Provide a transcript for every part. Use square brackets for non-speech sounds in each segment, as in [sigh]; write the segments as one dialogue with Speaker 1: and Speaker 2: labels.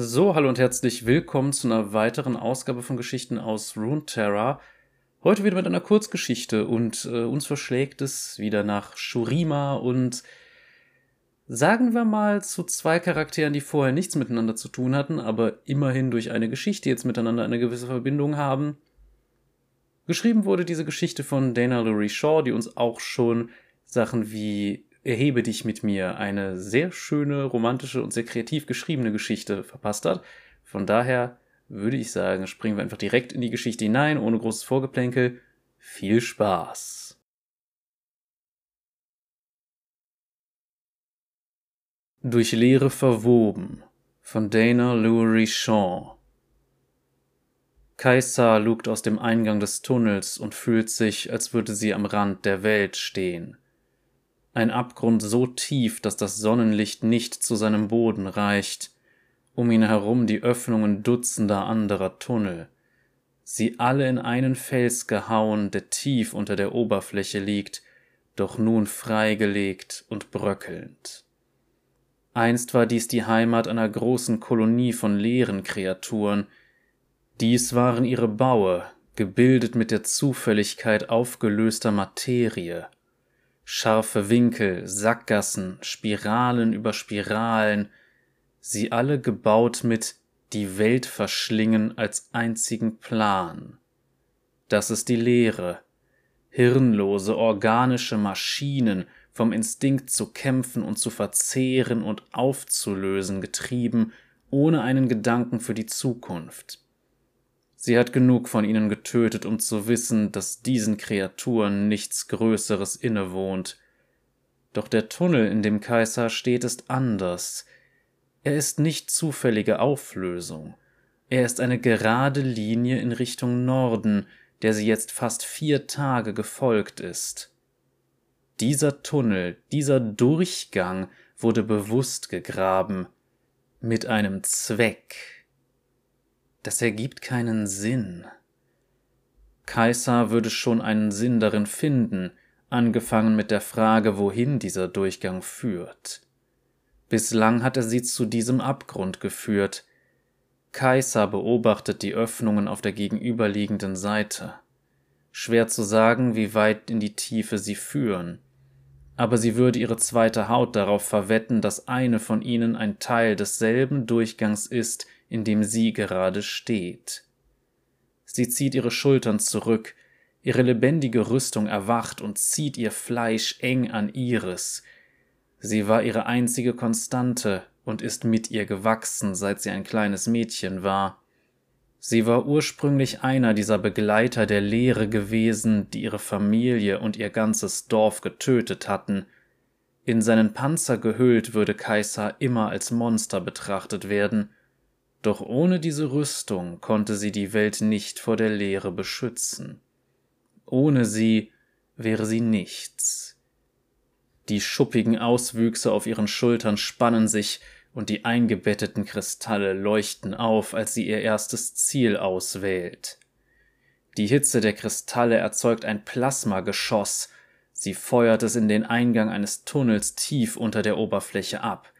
Speaker 1: So, hallo und herzlich willkommen zu einer weiteren Ausgabe von Geschichten aus Runeterra. Heute wieder mit einer Kurzgeschichte und äh, uns verschlägt es wieder nach Shurima und sagen wir mal zu zwei Charakteren, die vorher nichts miteinander zu tun hatten, aber immerhin durch eine Geschichte jetzt miteinander eine gewisse Verbindung haben. Geschrieben wurde diese Geschichte von Dana Lurie Shaw, die uns auch schon Sachen wie Erhebe dich mit mir, eine sehr schöne, romantische und sehr kreativ geschriebene Geschichte verpasst hat. Von daher würde ich sagen, springen wir einfach direkt in die Geschichte hinein, ohne großes Vorgeplänkel. Viel Spaß! Durch Leere verwoben von Dana Lowry Shaw Kaisa lugt aus dem Eingang des Tunnels und fühlt sich, als würde sie am Rand der Welt stehen. Ein Abgrund so tief, dass das Sonnenlicht nicht zu seinem Boden reicht, um ihn herum die Öffnungen dutzender anderer Tunnel, sie alle in einen Fels gehauen, der tief unter der Oberfläche liegt, doch nun freigelegt und bröckelnd. Einst war dies die Heimat einer großen Kolonie von leeren Kreaturen. Dies waren ihre Baue, gebildet mit der Zufälligkeit aufgelöster Materie scharfe Winkel, Sackgassen, Spiralen über Spiralen, sie alle gebaut mit die Welt verschlingen als einzigen Plan. Das ist die Lehre. Hirnlose, organische Maschinen, vom Instinkt zu kämpfen und zu verzehren und aufzulösen getrieben, ohne einen Gedanken für die Zukunft. Sie hat genug von ihnen getötet, um zu wissen, dass diesen Kreaturen nichts Größeres innewohnt. Doch der Tunnel, in dem Kaiser steht, ist anders. Er ist nicht zufällige Auflösung. Er ist eine gerade Linie in Richtung Norden, der sie jetzt fast vier Tage gefolgt ist. Dieser Tunnel, dieser Durchgang wurde bewusst gegraben, mit einem Zweck. Das ergibt keinen Sinn. Kaiser würde schon einen Sinn darin finden, angefangen mit der Frage, wohin dieser Durchgang führt. Bislang hat er sie zu diesem Abgrund geführt. Kaiser beobachtet die Öffnungen auf der gegenüberliegenden Seite. Schwer zu sagen, wie weit in die Tiefe sie führen. Aber sie würde ihre zweite Haut darauf verwetten, dass eine von ihnen ein Teil desselben Durchgangs ist, in dem sie gerade steht. Sie zieht ihre Schultern zurück, ihre lebendige Rüstung erwacht und zieht ihr Fleisch eng an ihres. Sie war ihre einzige Konstante und ist mit ihr gewachsen, seit sie ein kleines Mädchen war. Sie war ursprünglich einer dieser Begleiter der Lehre gewesen, die ihre Familie und ihr ganzes Dorf getötet hatten. In seinen Panzer gehüllt würde Kaiser immer als Monster betrachtet werden, doch ohne diese Rüstung konnte sie die Welt nicht vor der Leere beschützen. Ohne sie wäre sie nichts. Die schuppigen Auswüchse auf ihren Schultern spannen sich, und die eingebetteten Kristalle leuchten auf, als sie ihr erstes Ziel auswählt. Die Hitze der Kristalle erzeugt ein Plasmageschoss, sie feuert es in den Eingang eines Tunnels tief unter der Oberfläche ab.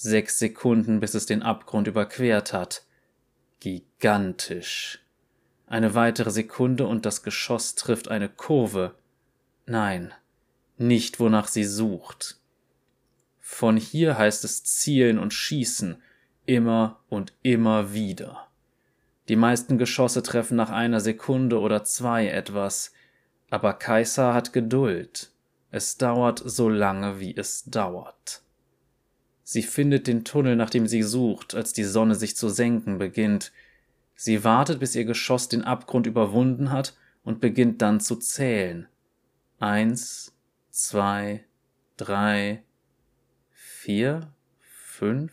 Speaker 1: Sechs Sekunden, bis es den Abgrund überquert hat. Gigantisch. Eine weitere Sekunde und das Geschoss trifft eine Kurve. Nein, nicht wonach sie sucht. Von hier heißt es zielen und schießen, immer und immer wieder. Die meisten Geschosse treffen nach einer Sekunde oder zwei etwas, aber Kaiser hat Geduld. Es dauert so lange, wie es dauert. Sie findet den Tunnel, nach dem sie sucht, als die Sonne sich zu senken beginnt. Sie wartet, bis ihr Geschoss den Abgrund überwunden hat und beginnt dann zu zählen. Eins, zwei, drei, vier, fünf,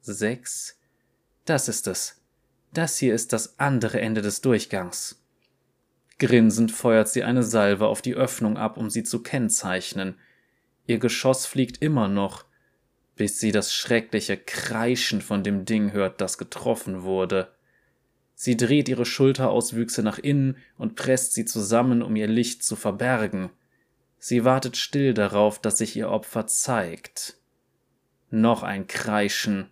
Speaker 1: sechs. Das ist es. Das hier ist das andere Ende des Durchgangs. Grinsend feuert sie eine Salve auf die Öffnung ab, um sie zu kennzeichnen. Ihr Geschoss fliegt immer noch, bis sie das schreckliche Kreischen von dem Ding hört, das getroffen wurde. Sie dreht ihre Schulterauswüchse nach innen und presst sie zusammen, um ihr Licht zu verbergen. Sie wartet still darauf, dass sich ihr Opfer zeigt. Noch ein Kreischen.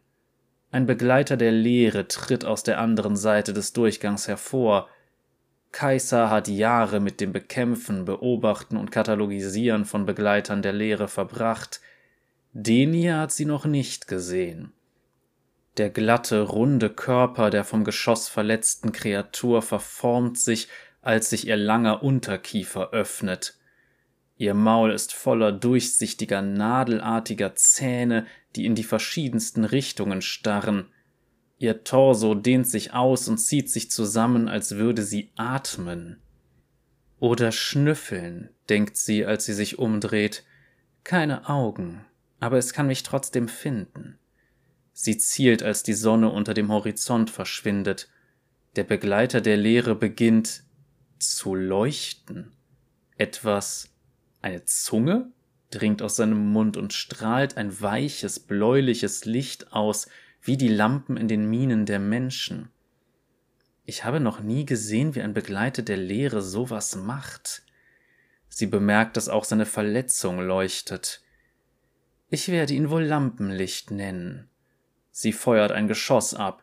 Speaker 1: Ein Begleiter der Lehre tritt aus der anderen Seite des Durchgangs hervor. Kaiser hat Jahre mit dem Bekämpfen, Beobachten und Katalogisieren von Begleitern der Lehre verbracht. Den hier hat sie noch nicht gesehen. Der glatte, runde Körper der vom Geschoss verletzten Kreatur verformt sich, als sich ihr langer Unterkiefer öffnet. Ihr Maul ist voller durchsichtiger, nadelartiger Zähne, die in die verschiedensten Richtungen starren. Ihr Torso dehnt sich aus und zieht sich zusammen, als würde sie atmen. Oder schnüffeln, denkt sie, als sie sich umdreht. Keine Augen, aber es kann mich trotzdem finden. Sie zielt, als die Sonne unter dem Horizont verschwindet. Der Begleiter der Leere beginnt zu leuchten. Etwas eine Zunge dringt aus seinem Mund und strahlt ein weiches, bläuliches Licht aus, wie die Lampen in den Minen der Menschen. Ich habe noch nie gesehen, wie ein Begleiter der Lehre sowas macht. Sie bemerkt, dass auch seine Verletzung leuchtet. Ich werde ihn wohl Lampenlicht nennen. Sie feuert ein Geschoss ab.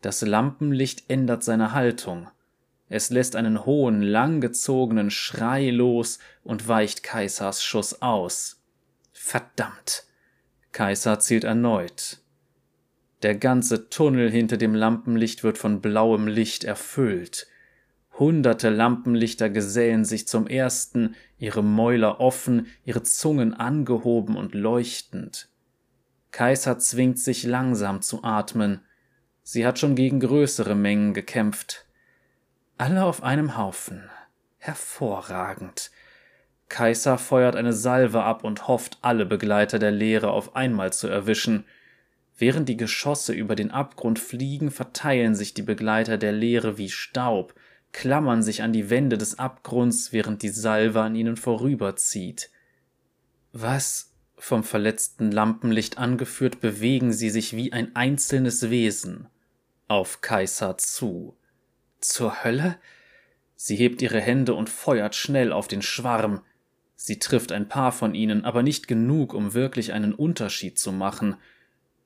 Speaker 1: Das Lampenlicht ändert seine Haltung. Es lässt einen hohen, langgezogenen Schrei los und weicht Kaisers Schuss aus. Verdammt! Kaiser zielt erneut. Der ganze Tunnel hinter dem Lampenlicht wird von blauem Licht erfüllt. Hunderte Lampenlichter gesellen sich zum ersten, ihre Mäuler offen, ihre Zungen angehoben und leuchtend. Kaiser zwingt sich langsam zu atmen. Sie hat schon gegen größere Mengen gekämpft. Alle auf einem Haufen. Hervorragend. Kaiser feuert eine Salve ab und hofft, alle Begleiter der Lehre auf einmal zu erwischen. Während die Geschosse über den Abgrund fliegen, verteilen sich die Begleiter der Lehre wie Staub, klammern sich an die Wände des Abgrunds, während die Salve an ihnen vorüberzieht. Was? Vom verletzten Lampenlicht angeführt, bewegen sie sich wie ein einzelnes Wesen auf Kaiser zu. Zur Hölle? Sie hebt ihre Hände und feuert schnell auf den Schwarm. Sie trifft ein paar von ihnen, aber nicht genug, um wirklich einen Unterschied zu machen.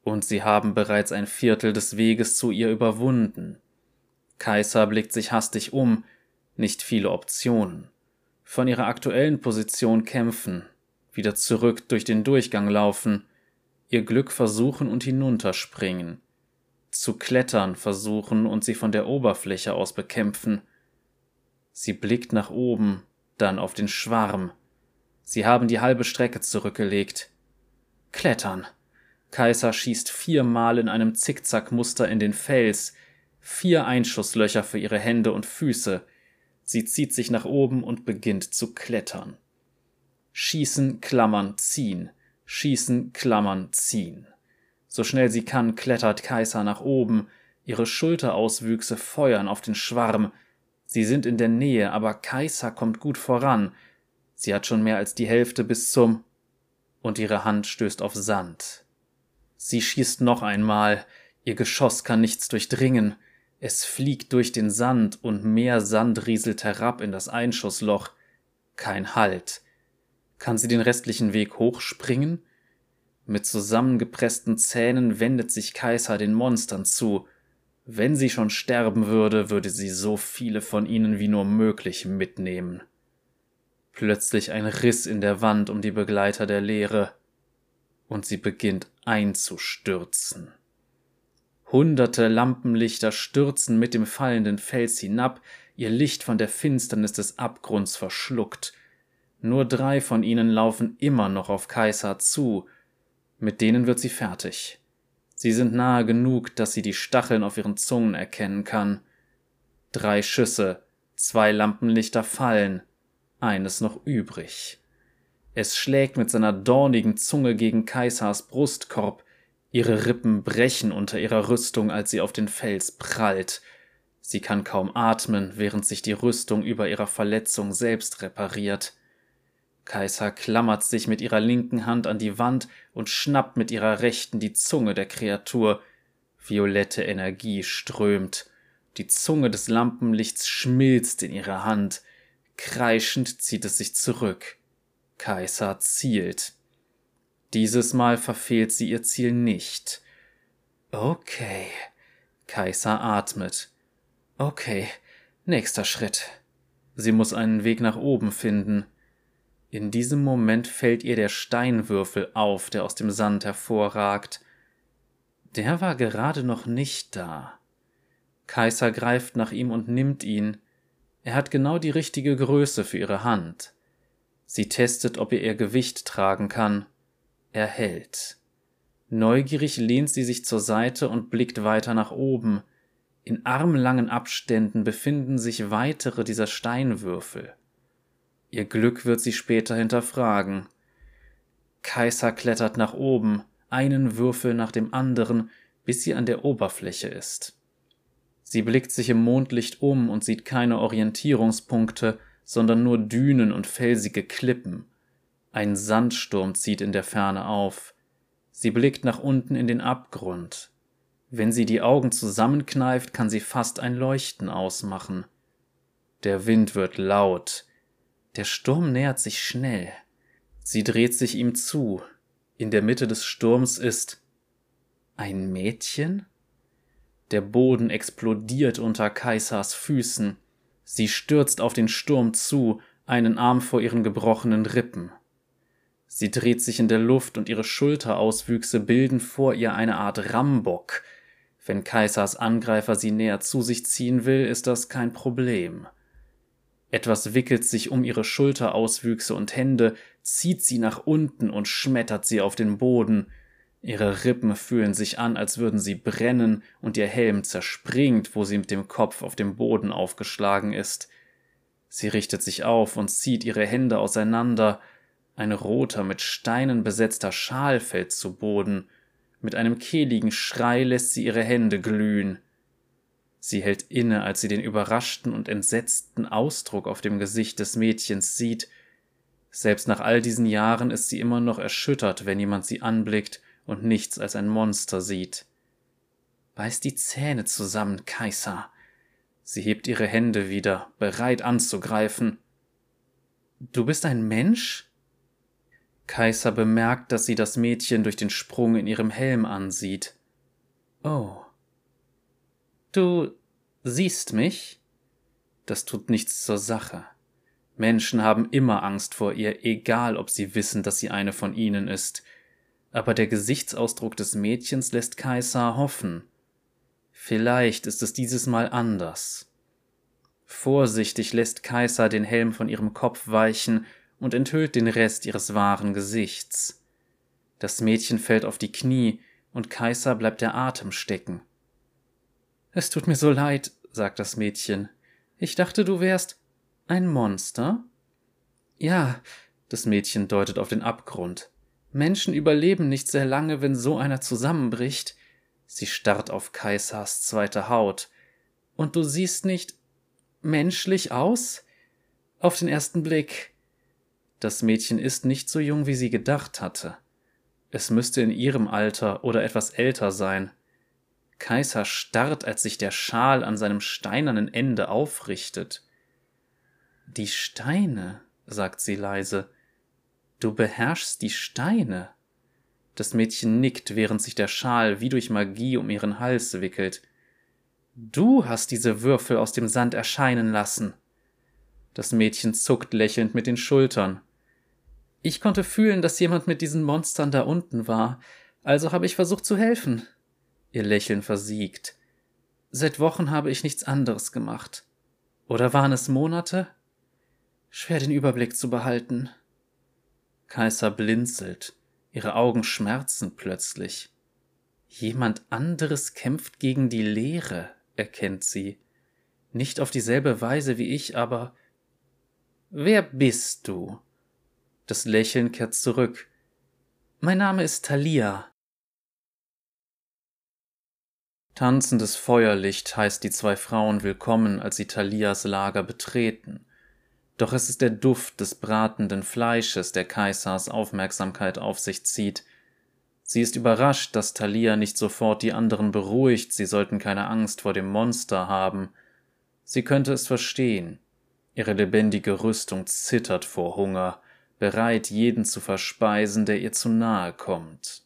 Speaker 1: Und sie haben bereits ein Viertel des Weges zu ihr überwunden. Kaiser blickt sich hastig um, nicht viele Optionen. Von ihrer aktuellen Position kämpfen, wieder zurück durch den Durchgang laufen, ihr Glück versuchen und hinunterspringen zu klettern versuchen und sie von der Oberfläche aus bekämpfen. Sie blickt nach oben, dann auf den Schwarm. Sie haben die halbe Strecke zurückgelegt. Klettern. Kaiser schießt viermal in einem Zickzackmuster in den Fels, vier Einschusslöcher für ihre Hände und Füße. Sie zieht sich nach oben und beginnt zu klettern. Schießen, klammern, ziehen. Schießen, klammern, ziehen. So schnell sie kann, klettert Kaiser nach oben, ihre Schulterauswüchse feuern auf den Schwarm. Sie sind in der Nähe, aber Kaiser kommt gut voran. Sie hat schon mehr als die Hälfte bis zum und ihre Hand stößt auf Sand. Sie schießt noch einmal, ihr Geschoss kann nichts durchdringen. Es fliegt durch den Sand und mehr Sand rieselt herab in das Einschussloch. Kein Halt. Kann sie den restlichen Weg hochspringen? Mit zusammengepressten Zähnen wendet sich Kaiser den Monstern zu. Wenn sie schon sterben würde, würde sie so viele von ihnen wie nur möglich mitnehmen. Plötzlich ein Riss in der Wand um die Begleiter der Lehre, und sie beginnt einzustürzen. Hunderte Lampenlichter stürzen mit dem fallenden Fels hinab, ihr Licht von der Finsternis des Abgrunds verschluckt. Nur drei von ihnen laufen immer noch auf Kaiser zu, mit denen wird sie fertig. Sie sind nahe genug, dass sie die Stacheln auf ihren Zungen erkennen kann. Drei Schüsse, zwei Lampenlichter fallen, eines noch übrig. Es schlägt mit seiner dornigen Zunge gegen Kaisars Brustkorb, ihre Rippen brechen unter ihrer Rüstung, als sie auf den Fels prallt. Sie kann kaum atmen, während sich die Rüstung über ihrer Verletzung selbst repariert. Kaiser klammert sich mit ihrer linken Hand an die Wand und schnappt mit ihrer rechten die Zunge der Kreatur. Violette Energie strömt. Die Zunge des Lampenlichts schmilzt in ihrer Hand. Kreischend zieht es sich zurück. Kaiser zielt. Dieses Mal verfehlt sie ihr Ziel nicht. Okay. Kaiser atmet. Okay, nächster Schritt. Sie muss einen Weg nach oben finden. In diesem Moment fällt ihr der Steinwürfel auf, der aus dem Sand hervorragt. Der war gerade noch nicht da. Kaiser greift nach ihm und nimmt ihn. Er hat genau die richtige Größe für ihre Hand. Sie testet, ob er ihr Gewicht tragen kann. Er hält. Neugierig lehnt sie sich zur Seite und blickt weiter nach oben. In armlangen Abständen befinden sich weitere dieser Steinwürfel. Ihr Glück wird sie später hinterfragen. Kaiser klettert nach oben, einen Würfel nach dem anderen, bis sie an der Oberfläche ist. Sie blickt sich im Mondlicht um und sieht keine Orientierungspunkte, sondern nur Dünen und felsige Klippen. Ein Sandsturm zieht in der Ferne auf. Sie blickt nach unten in den Abgrund. Wenn sie die Augen zusammenkneift, kann sie fast ein Leuchten ausmachen. Der Wind wird laut. Der Sturm nähert sich schnell. Sie dreht sich ihm zu. In der Mitte des Sturms ist ein Mädchen? Der Boden explodiert unter Kaisers Füßen. Sie stürzt auf den Sturm zu, einen Arm vor ihren gebrochenen Rippen. Sie dreht sich in der Luft und ihre Schulterauswüchse bilden vor ihr eine Art Rambock. Wenn Kaisers Angreifer sie näher zu sich ziehen will, ist das kein Problem. Etwas wickelt sich um ihre Schulterauswüchse und Hände, zieht sie nach unten und schmettert sie auf den Boden. Ihre Rippen fühlen sich an, als würden sie brennen, und ihr Helm zerspringt, wo sie mit dem Kopf auf dem Boden aufgeschlagen ist. Sie richtet sich auf und zieht ihre Hände auseinander. Ein roter, mit Steinen besetzter Schal fällt zu Boden. Mit einem kehligen Schrei lässt sie ihre Hände glühen. Sie hält inne, als sie den überraschten und entsetzten Ausdruck auf dem Gesicht des Mädchens sieht. Selbst nach all diesen Jahren ist sie immer noch erschüttert, wenn jemand sie anblickt und nichts als ein Monster sieht. Beiß die Zähne zusammen, Kaiser. Sie hebt ihre Hände wieder, bereit anzugreifen. Du bist ein Mensch? Kaiser bemerkt, dass sie das Mädchen durch den Sprung in ihrem Helm ansieht. Oh. Du siehst mich? Das tut nichts zur Sache. Menschen haben immer Angst vor ihr, egal ob sie wissen, dass sie eine von ihnen ist aber der Gesichtsausdruck des Mädchens lässt Kaiser hoffen. Vielleicht ist es dieses Mal anders. Vorsichtig lässt Kaiser den Helm von ihrem Kopf weichen und enthüllt den Rest ihres wahren Gesichts. Das Mädchen fällt auf die Knie und Kaiser bleibt der Atem stecken. Es tut mir so leid, sagt das Mädchen. Ich dachte, du wärst ein Monster? Ja, das Mädchen deutet auf den Abgrund. Menschen überleben nicht sehr lange, wenn so einer zusammenbricht. Sie starrt auf Kaisers zweite Haut. Und du siehst nicht menschlich aus? Auf den ersten Blick. Das Mädchen ist nicht so jung, wie sie gedacht hatte. Es müsste in ihrem Alter oder etwas älter sein. Kaiser starrt, als sich der Schal an seinem steinernen Ende aufrichtet. Die Steine, sagt sie leise, Du beherrschst die Steine. Das Mädchen nickt, während sich der Schal wie durch Magie um ihren Hals wickelt. Du hast diese Würfel aus dem Sand erscheinen lassen. Das Mädchen zuckt lächelnd mit den Schultern. Ich konnte fühlen, dass jemand mit diesen Monstern da unten war, also habe ich versucht zu helfen. Ihr Lächeln versiegt. Seit Wochen habe ich nichts anderes gemacht. Oder waren es Monate? Schwer den Überblick zu behalten. Kaiser blinzelt, ihre Augen schmerzen plötzlich. Jemand anderes kämpft gegen die Leere, erkennt sie. Nicht auf dieselbe Weise wie ich, aber. Wer bist du? Das Lächeln kehrt zurück. Mein Name ist Thalia. Tanzendes Feuerlicht heißt die zwei Frauen willkommen, als sie Thalias Lager betreten. Doch es ist der Duft des bratenden Fleisches, der Kaisers Aufmerksamkeit auf sich zieht. Sie ist überrascht, dass Thalia nicht sofort die anderen beruhigt, sie sollten keine Angst vor dem Monster haben. Sie könnte es verstehen. Ihre lebendige Rüstung zittert vor Hunger, bereit, jeden zu verspeisen, der ihr zu nahe kommt.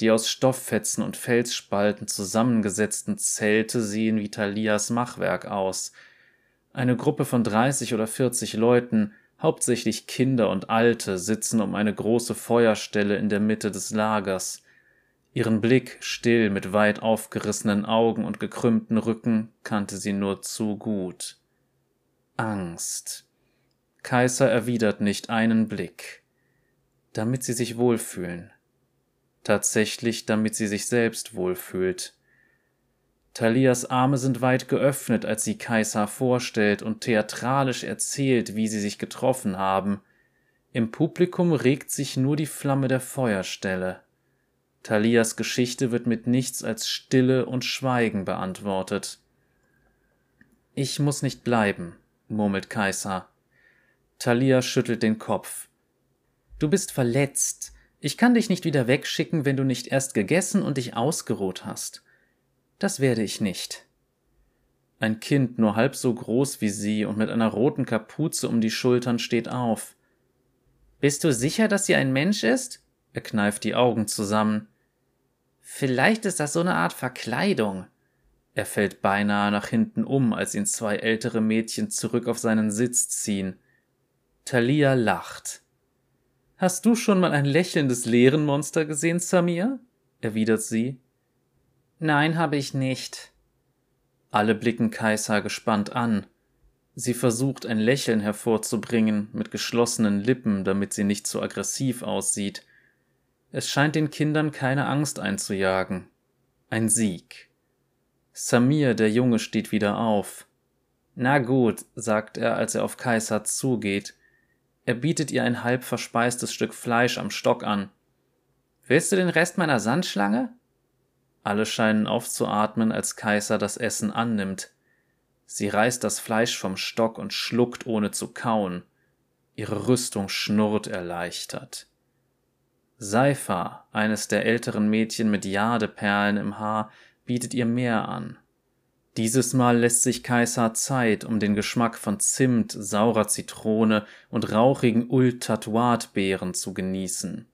Speaker 1: Die aus Stofffetzen und Felsspalten zusammengesetzten Zelte sehen wie Thalias Machwerk aus. Eine Gruppe von 30 oder 40 Leuten, hauptsächlich Kinder und Alte, sitzen um eine große Feuerstelle in der Mitte des Lagers. Ihren Blick, still mit weit aufgerissenen Augen und gekrümmten Rücken, kannte sie nur zu gut. Angst. Kaiser erwidert nicht einen Blick. Damit sie sich wohlfühlen tatsächlich damit sie sich selbst wohlfühlt. Thalias Arme sind weit geöffnet, als sie Kaiser vorstellt und theatralisch erzählt, wie sie sich getroffen haben. Im Publikum regt sich nur die Flamme der Feuerstelle. Thalias Geschichte wird mit nichts als Stille und Schweigen beantwortet. Ich muss nicht bleiben, murmelt Kaiser. Thalia schüttelt den Kopf. Du bist verletzt. Ich kann dich nicht wieder wegschicken, wenn du nicht erst gegessen und dich ausgeruht hast. Das werde ich nicht. Ein Kind nur halb so groß wie sie und mit einer roten Kapuze um die Schultern steht auf. Bist du sicher, dass sie ein Mensch ist? Er kneift die Augen zusammen. Vielleicht ist das so eine Art Verkleidung. Er fällt beinahe nach hinten um, als ihn zwei ältere Mädchen zurück auf seinen Sitz ziehen. Thalia lacht. Hast du schon mal ein lächelndes Leerenmonster gesehen, Samir? erwidert sie. Nein, habe ich nicht. Alle blicken Kaisa gespannt an. Sie versucht ein Lächeln hervorzubringen, mit geschlossenen Lippen, damit sie nicht so aggressiv aussieht. Es scheint den Kindern keine Angst einzujagen. Ein Sieg. Samir, der Junge, steht wieder auf. Na gut, sagt er, als er auf Kaiser zugeht. Er bietet ihr ein halb verspeistes Stück Fleisch am Stock an. Willst du den Rest meiner Sandschlange? Alle scheinen aufzuatmen, als Kaiser das Essen annimmt. Sie reißt das Fleisch vom Stock und schluckt ohne zu kauen. Ihre Rüstung schnurrt erleichtert. Seifa, eines der älteren Mädchen mit Jadeperlen im Haar, bietet ihr mehr an. Dieses Mal lässt sich Kaiser Zeit, um den Geschmack von Zimt, saurer Zitrone und rauchigen Ult-Tatuat-Beeren zu genießen.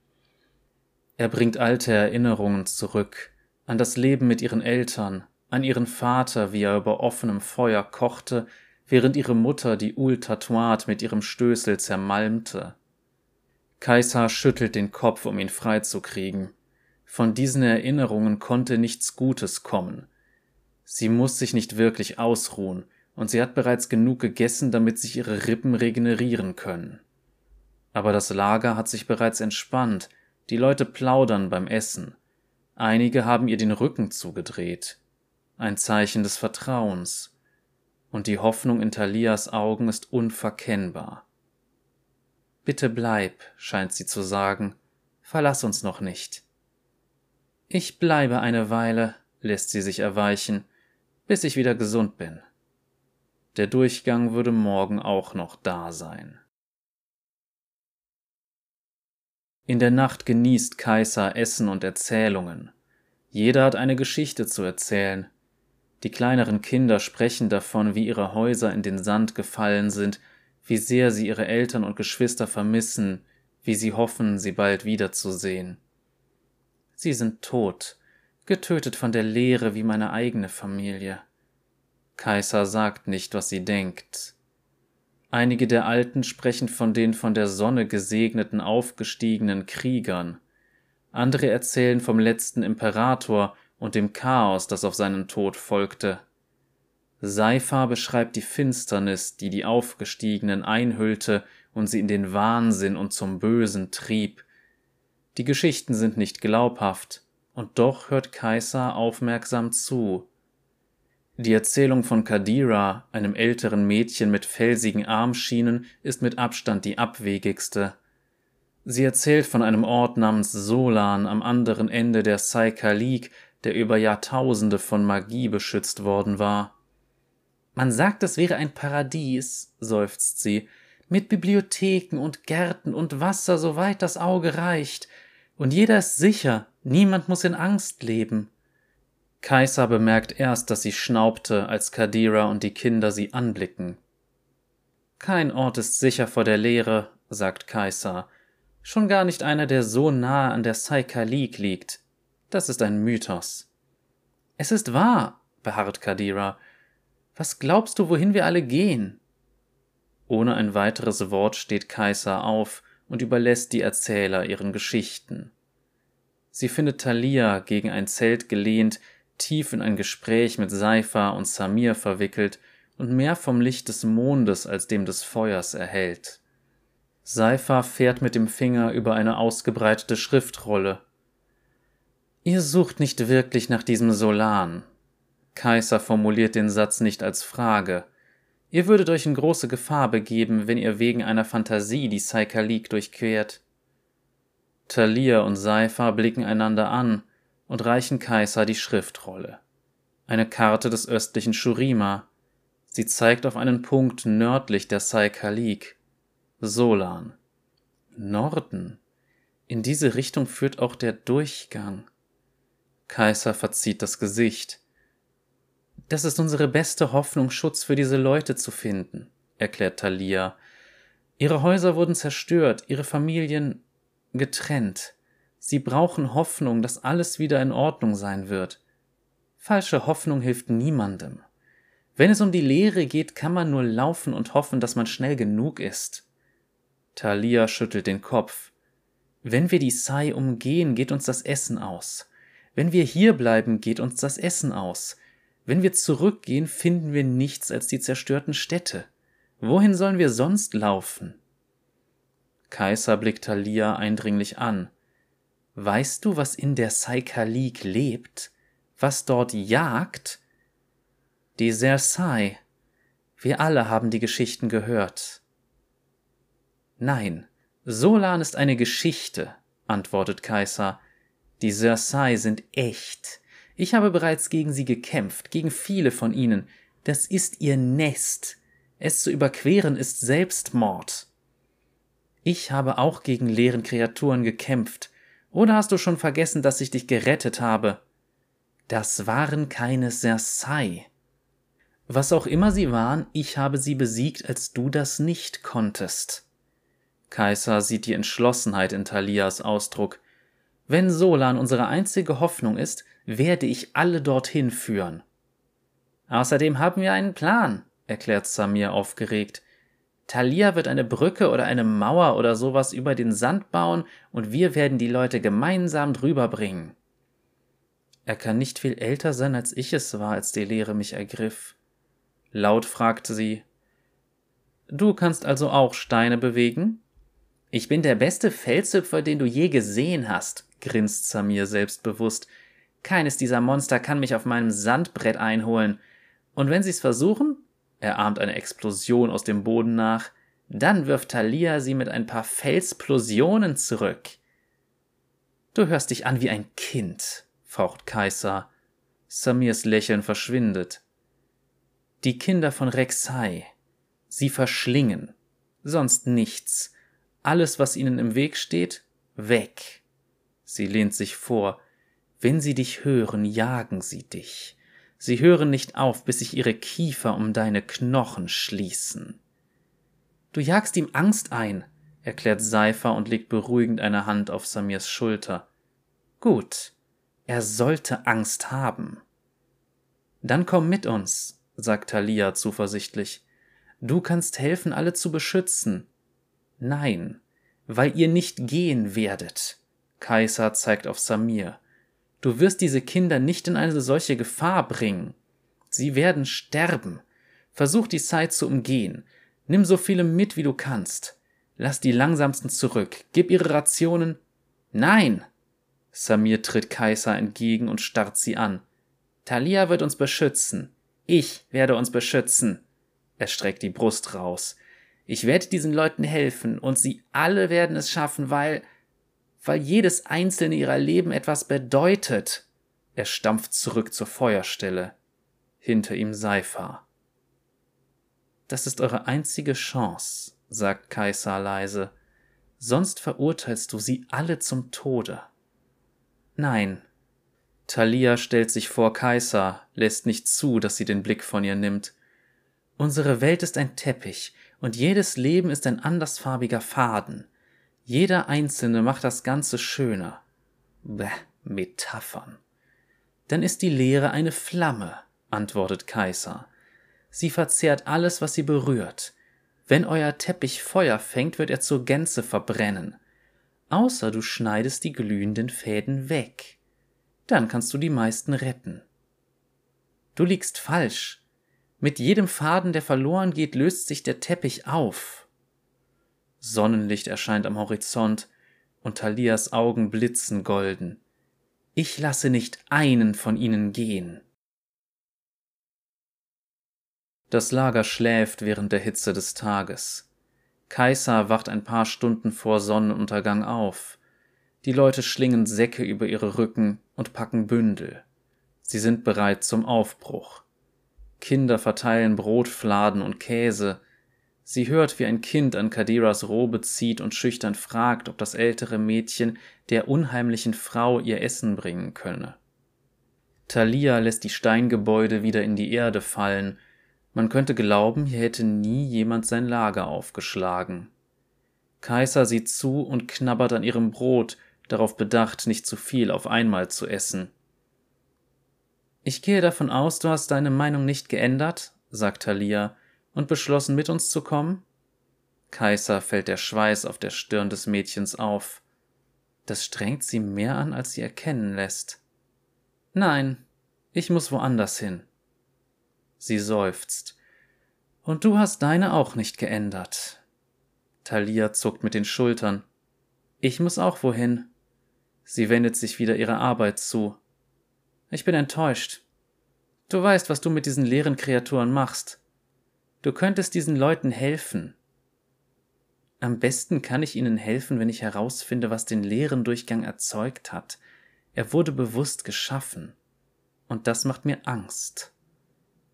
Speaker 1: Er bringt alte Erinnerungen zurück, an das Leben mit ihren Eltern, an ihren Vater, wie er über offenem Feuer kochte, während ihre Mutter die Ult-Tatuat mit ihrem Stößel zermalmte. Kaiser schüttelt den Kopf, um ihn freizukriegen. Von diesen Erinnerungen konnte nichts Gutes kommen, Sie muss sich nicht wirklich ausruhen, und sie hat bereits genug gegessen, damit sich ihre Rippen regenerieren können. Aber das Lager hat sich bereits entspannt, die Leute plaudern beim Essen. Einige haben ihr den Rücken zugedreht. Ein Zeichen des Vertrauens. Und die Hoffnung in Thalias Augen ist unverkennbar. Bitte bleib, scheint sie zu sagen, verlass uns noch nicht. Ich bleibe eine Weile, lässt sie sich erweichen, bis ich wieder gesund bin. Der Durchgang würde morgen auch noch da sein. In der Nacht genießt Kaiser Essen und Erzählungen. Jeder hat eine Geschichte zu erzählen. Die kleineren Kinder sprechen davon, wie ihre Häuser in den Sand gefallen sind, wie sehr sie ihre Eltern und Geschwister vermissen, wie sie hoffen, sie bald wiederzusehen. Sie sind tot, getötet von der Leere wie meine eigene Familie. Kaiser sagt nicht, was sie denkt. Einige der Alten sprechen von den von der Sonne gesegneten aufgestiegenen Kriegern. Andere erzählen vom letzten Imperator und dem Chaos, das auf seinen Tod folgte. Seifa beschreibt die Finsternis, die die Aufgestiegenen einhüllte und sie in den Wahnsinn und zum Bösen trieb. Die Geschichten sind nicht glaubhaft, und doch hört Kaiser aufmerksam zu. Die Erzählung von Kadira, einem älteren Mädchen mit felsigen Armschienen, ist mit Abstand die abwegigste. Sie erzählt von einem Ort namens Solan am anderen Ende der Saikalik, der über Jahrtausende von Magie beschützt worden war. Man sagt, es wäre ein Paradies, seufzt sie, mit Bibliotheken und Gärten und Wasser, soweit das Auge reicht, und jeder ist sicher, Niemand muss in Angst leben. Kaiser bemerkt erst, dass sie schnaubte, als Kadira und die Kinder sie anblicken. Kein Ort ist sicher vor der Leere, sagt Kaiser, schon gar nicht einer, der so nahe an der Saikalik liegt. Das ist ein Mythos. Es ist wahr, beharrt Kadira. Was glaubst du, wohin wir alle gehen? Ohne ein weiteres Wort steht Kaiser auf und überlässt die Erzähler ihren Geschichten. Sie findet Thalia gegen ein Zelt gelehnt, tief in ein Gespräch mit Seifa und Samir verwickelt und mehr vom Licht des Mondes als dem des Feuers erhält. Seifa fährt mit dem Finger über eine ausgebreitete Schriftrolle. Ihr sucht nicht wirklich nach diesem Solan. Kaiser formuliert den Satz nicht als Frage. Ihr würdet euch in große Gefahr begeben, wenn ihr wegen einer Fantasie die Saikalik durchquert. Thalia und Seifa blicken einander an und reichen Kaiser die Schriftrolle. Eine Karte des östlichen Shurima. Sie zeigt auf einen Punkt nördlich der Saikalik. Solan. Norden. In diese Richtung führt auch der Durchgang. Kaiser verzieht das Gesicht. Das ist unsere beste Hoffnung, Schutz für diese Leute zu finden, erklärt Thalia. Ihre Häuser wurden zerstört, ihre Familien getrennt. Sie brauchen Hoffnung, dass alles wieder in Ordnung sein wird. Falsche Hoffnung hilft niemandem. Wenn es um die Lehre geht, kann man nur laufen und hoffen, dass man schnell genug ist. Thalia schüttelt den Kopf. Wenn wir die Sai umgehen, geht uns das Essen aus. Wenn wir hier bleiben, geht uns das Essen aus. Wenn wir zurückgehen, finden wir nichts als die zerstörten Städte. Wohin sollen wir sonst laufen? Kaiser blickt Thalia eindringlich an. Weißt du, was in der Saikalik lebt? Was dort jagt? Die Sersai. Wir alle haben die Geschichten gehört. Nein, Solan ist eine Geschichte, antwortet Kaiser. Die Sersai sind echt. Ich habe bereits gegen sie gekämpft, gegen viele von ihnen. Das ist ihr Nest. Es zu überqueren ist Selbstmord. Ich habe auch gegen leeren Kreaturen gekämpft. Oder hast du schon vergessen, dass ich dich gerettet habe? Das waren keine Sersai. Was auch immer sie waren, ich habe sie besiegt, als du das nicht konntest. Kaiser sieht die Entschlossenheit in Thalias Ausdruck. Wenn Solan unsere einzige Hoffnung ist, werde ich alle dorthin führen. Außerdem haben wir einen Plan, erklärt Samir aufgeregt. Thalia wird eine Brücke oder eine Mauer oder sowas über den Sand bauen und wir werden die Leute gemeinsam drüber bringen. Er kann nicht viel älter sein, als ich es war, als die Lehre mich ergriff. Laut fragte sie, Du kannst also auch Steine bewegen? Ich bin der beste Felshüpfer, den du je gesehen hast, grinst Samir selbstbewusst. Keines dieser Monster kann mich auf meinem Sandbrett einholen. Und wenn sie's versuchen, er ahmt eine Explosion aus dem Boden nach. Dann wirft Thalia sie mit ein paar Felsplosionen zurück. Du hörst dich an wie ein Kind, faucht Kaiser. Samirs Lächeln verschwindet. Die Kinder von Rexai. Sie verschlingen. Sonst nichts. Alles, was ihnen im Weg steht, weg. Sie lehnt sich vor. Wenn sie dich hören, jagen sie dich. Sie hören nicht auf, bis sich ihre Kiefer um deine Knochen schließen. Du jagst ihm Angst ein, erklärt Seifer und legt beruhigend eine Hand auf Samirs Schulter. Gut, er sollte Angst haben. Dann komm mit uns, sagt Thalia zuversichtlich. Du kannst helfen, alle zu beschützen. Nein, weil ihr nicht gehen werdet. Kaiser zeigt auf Samir. Du wirst diese Kinder nicht in eine solche Gefahr bringen. Sie werden sterben. Versuch die Zeit zu umgehen. Nimm so viele mit, wie du kannst. Lass die langsamsten zurück. Gib ihre Rationen. Nein! Samir tritt Kaiser entgegen und starrt sie an. Thalia wird uns beschützen. Ich werde uns beschützen. Er streckt die Brust raus. Ich werde diesen Leuten helfen und sie alle werden es schaffen, weil weil jedes einzelne ihrer Leben etwas bedeutet. Er stampft zurück zur Feuerstelle. Hinter ihm Seifa. Das ist eure einzige Chance, sagt Kaiser leise. Sonst verurteilst du sie alle zum Tode. Nein. Thalia stellt sich vor Kaiser, lässt nicht zu, dass sie den Blick von ihr nimmt. Unsere Welt ist ein Teppich, und jedes Leben ist ein andersfarbiger Faden. Jeder Einzelne macht das Ganze schöner. Bäh. Metaphern. Dann ist die Leere eine Flamme, antwortet Kaiser. Sie verzehrt alles, was sie berührt. Wenn euer Teppich Feuer fängt, wird er zur Gänze verbrennen. Außer du schneidest die glühenden Fäden weg. Dann kannst du die meisten retten. Du liegst falsch. Mit jedem Faden, der verloren geht, löst sich der Teppich auf. Sonnenlicht erscheint am Horizont und Thalias Augen blitzen golden. Ich lasse nicht einen von ihnen gehen. Das Lager schläft während der Hitze des Tages. Kaiser wacht ein paar Stunden vor Sonnenuntergang auf. Die Leute schlingen Säcke über ihre Rücken und packen Bündel. Sie sind bereit zum Aufbruch. Kinder verteilen Brotfladen und Käse. Sie hört, wie ein Kind an Kadiras Robe zieht und schüchtern fragt, ob das ältere Mädchen der unheimlichen Frau ihr Essen bringen könne. Thalia lässt die Steingebäude wieder in die Erde fallen man könnte glauben, hier hätte nie jemand sein Lager aufgeschlagen. Kaiser sieht zu und knabbert an ihrem Brot, darauf bedacht, nicht zu viel auf einmal zu essen. Ich gehe davon aus, du hast deine Meinung nicht geändert, sagt Thalia, und beschlossen, mit uns zu kommen? Kaiser fällt der Schweiß auf der Stirn des Mädchens auf. Das strengt sie mehr an, als sie erkennen lässt. Nein, ich muss woanders hin. Sie seufzt. Und du hast deine auch nicht geändert. Thalia zuckt mit den Schultern. Ich muss auch wohin. Sie wendet sich wieder ihrer Arbeit zu. Ich bin enttäuscht. Du weißt, was du mit diesen leeren Kreaturen machst. Du könntest diesen Leuten helfen. Am besten kann ich ihnen helfen, wenn ich herausfinde, was den leeren Durchgang erzeugt hat. Er wurde bewusst geschaffen. Und das macht mir Angst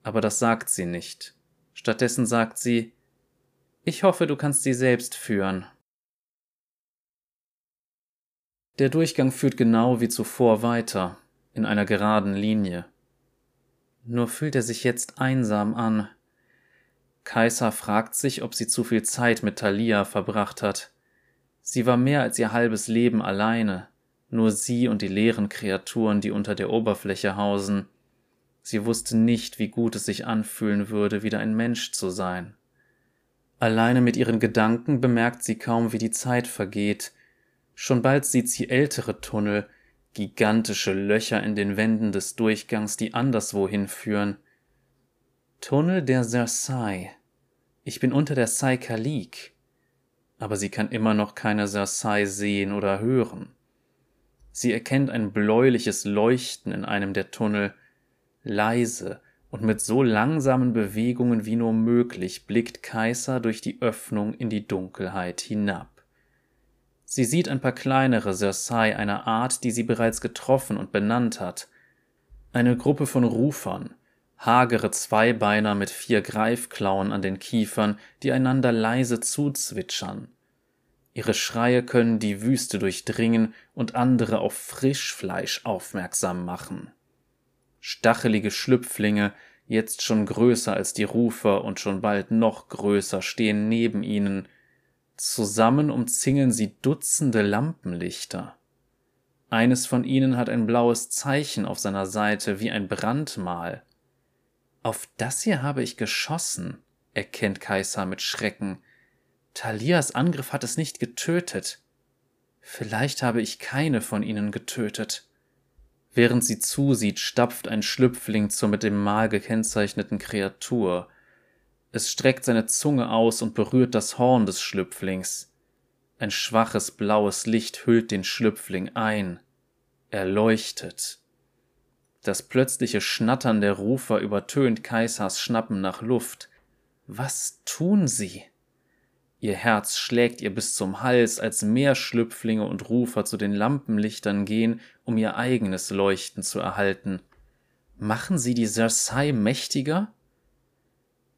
Speaker 1: aber das sagt sie nicht. Stattdessen sagt sie Ich hoffe, du kannst sie selbst führen. Der Durchgang führt genau wie zuvor weiter, in einer geraden Linie. Nur fühlt er sich jetzt einsam an. Kaiser fragt sich, ob sie zu viel Zeit mit Thalia verbracht hat. Sie war mehr als ihr halbes Leben alleine, nur sie und die leeren Kreaturen, die unter der Oberfläche hausen. Sie wusste nicht, wie gut es sich anfühlen würde, wieder ein Mensch zu sein. Alleine mit ihren Gedanken bemerkt sie kaum, wie die Zeit vergeht. Schon bald sieht sie ältere Tunnel, gigantische Löcher in den Wänden des Durchgangs, die anderswohin führen. Tunnel der Cersei. Ich bin unter der Saikalik. Aber sie kann immer noch keine Cersei sehen oder hören. Sie erkennt ein bläuliches Leuchten in einem der Tunnel, Leise und mit so langsamen Bewegungen wie nur möglich blickt Kaiser durch die Öffnung in die Dunkelheit hinab. Sie sieht ein paar kleinere Cersei einer Art, die sie bereits getroffen und benannt hat. Eine Gruppe von Rufern, hagere Zweibeiner mit vier Greifklauen an den Kiefern, die einander leise zuzwitschern. Ihre Schreie können die Wüste durchdringen und andere auf Frischfleisch aufmerksam machen. Stachelige Schlüpflinge, jetzt schon größer als die Rufer und schon bald noch größer, stehen neben ihnen. Zusammen umzingeln sie Dutzende Lampenlichter. Eines von ihnen hat ein blaues Zeichen auf seiner Seite wie ein Brandmal. Auf das hier habe ich geschossen, erkennt Kaiser mit Schrecken. Thalias Angriff hat es nicht getötet. Vielleicht habe ich keine von ihnen getötet. Während sie zusieht, stapft ein Schlüpfling zur mit dem Mal gekennzeichneten Kreatur. Es streckt seine Zunge aus und berührt das Horn des Schlüpflings. Ein schwaches blaues Licht hüllt den Schlüpfling ein. Er leuchtet. Das plötzliche Schnattern der Rufer übertönt Kaisers Schnappen nach Luft. Was tun sie? Ihr Herz schlägt ihr bis zum Hals, als mehr Schlüpflinge und Rufer zu den Lampenlichtern gehen, um ihr eigenes Leuchten zu erhalten. Machen sie die Cersei mächtiger?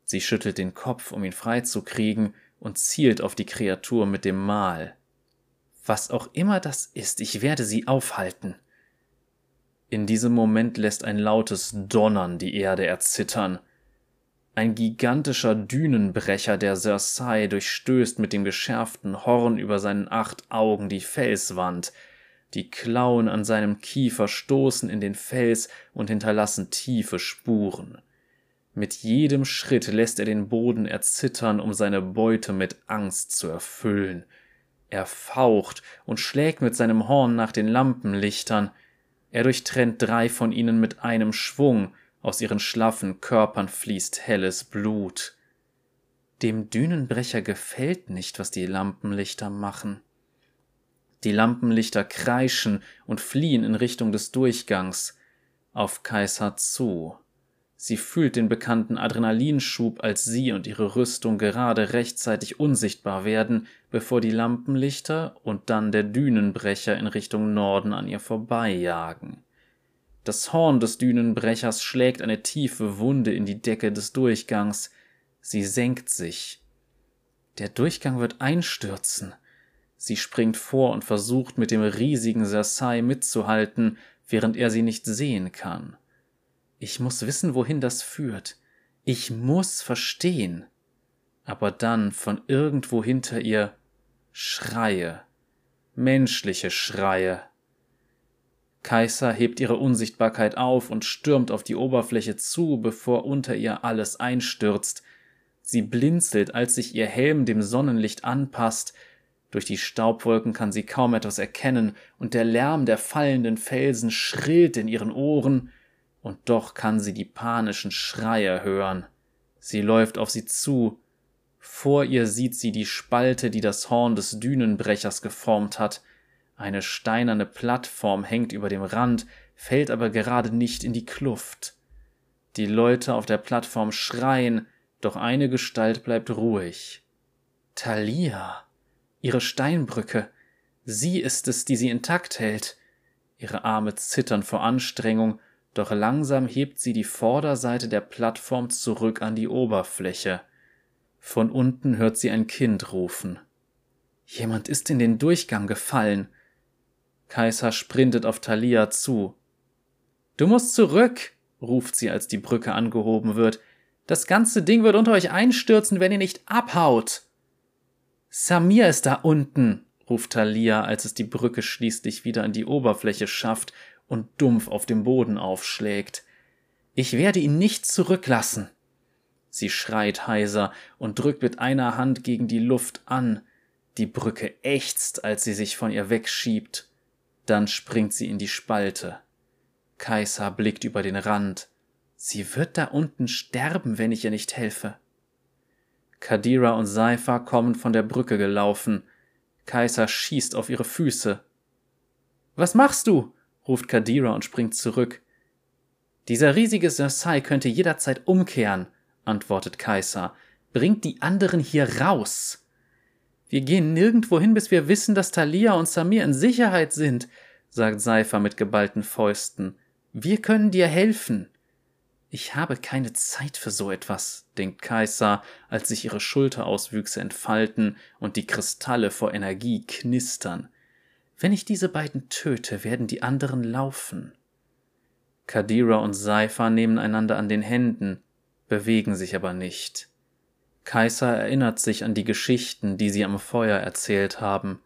Speaker 1: Sie schüttelt den Kopf, um ihn freizukriegen, und zielt auf die Kreatur mit dem Mal. Was auch immer das ist, ich werde sie aufhalten. In diesem Moment lässt ein lautes Donnern die Erde erzittern. Ein gigantischer Dünenbrecher der Cersei durchstößt mit dem geschärften Horn über seinen acht Augen die Felswand. Die Klauen an seinem Kiefer stoßen in den Fels und hinterlassen tiefe Spuren. Mit jedem Schritt lässt er den Boden erzittern, um seine Beute mit Angst zu erfüllen. Er faucht und schlägt mit seinem Horn nach den Lampenlichtern. Er durchtrennt drei von ihnen mit einem Schwung, aus ihren schlaffen Körpern fließt helles Blut. Dem Dünenbrecher gefällt nicht, was die Lampenlichter machen. Die Lampenlichter kreischen und fliehen in Richtung des Durchgangs auf Kaiser zu. Sie fühlt den bekannten Adrenalinschub, als sie und ihre Rüstung gerade rechtzeitig unsichtbar werden, bevor die Lampenlichter und dann der Dünenbrecher in Richtung Norden an ihr vorbeijagen. Das Horn des Dünenbrechers schlägt eine tiefe Wunde in die Decke des Durchgangs. Sie senkt sich. Der Durchgang wird einstürzen. Sie springt vor und versucht mit dem riesigen Sasai mitzuhalten, während er sie nicht sehen kann. Ich muss wissen, wohin das führt. Ich muss verstehen. Aber dann von irgendwo hinter ihr Schreie. Menschliche Schreie. Kaiser hebt ihre Unsichtbarkeit auf und stürmt auf die Oberfläche zu, bevor unter ihr alles einstürzt. Sie blinzelt, als sich ihr Helm dem Sonnenlicht anpasst. Durch die Staubwolken kann sie kaum etwas erkennen, und der Lärm der fallenden Felsen schrillt in ihren Ohren und doch kann sie die panischen Schreie hören. Sie läuft auf sie zu. Vor ihr sieht sie die Spalte, die das Horn des Dünenbrechers geformt hat. Eine steinerne Plattform hängt über dem Rand, fällt aber gerade nicht in die Kluft. Die Leute auf der Plattform schreien, doch eine Gestalt bleibt ruhig. Thalia, ihre Steinbrücke, sie ist es, die sie intakt hält. Ihre Arme zittern vor Anstrengung, doch langsam hebt sie die Vorderseite der Plattform zurück an die Oberfläche. Von unten hört sie ein Kind rufen. Jemand ist in den Durchgang gefallen. Kaiser sprintet auf Thalia zu. Du musst zurück, ruft sie, als die Brücke angehoben wird. Das ganze Ding wird unter euch einstürzen, wenn ihr nicht abhaut. Samir ist da unten, ruft Thalia, als es die Brücke schließlich wieder an die Oberfläche schafft und dumpf auf dem Boden aufschlägt. Ich werde ihn nicht zurücklassen. Sie schreit heiser und drückt mit einer Hand gegen die Luft an. Die Brücke ächzt, als sie sich von ihr wegschiebt. Dann springt sie in die Spalte. Kaiser blickt über den Rand. Sie wird da unten sterben, wenn ich ihr nicht helfe. Kadira und Saifa kommen von der Brücke gelaufen. Kaiser schießt auf ihre Füße. Was machst du? Ruft Kadira und springt zurück. Dieser riesige Cersei könnte jederzeit umkehren, antwortet Kaiser. Bringt die anderen hier raus. Wir gehen nirgendwo hin, bis wir wissen, dass Thalia und Samir in Sicherheit sind, sagt Seifer mit geballten Fäusten. Wir können dir helfen. Ich habe keine Zeit für so etwas, denkt Kaiser, als sich ihre Schulterauswüchse entfalten und die Kristalle vor Energie knistern. Wenn ich diese beiden töte, werden die anderen laufen. Kadira und Saifa nehmen einander an den Händen, bewegen sich aber nicht. Kaiser erinnert sich an die Geschichten, die sie am Feuer erzählt haben,